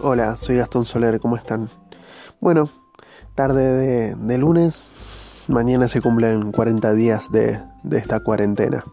Hola, soy Gastón Soler, ¿cómo están? Bueno, tarde de, lunes, mañana se cumplen 40 días de, de esta cuarentena.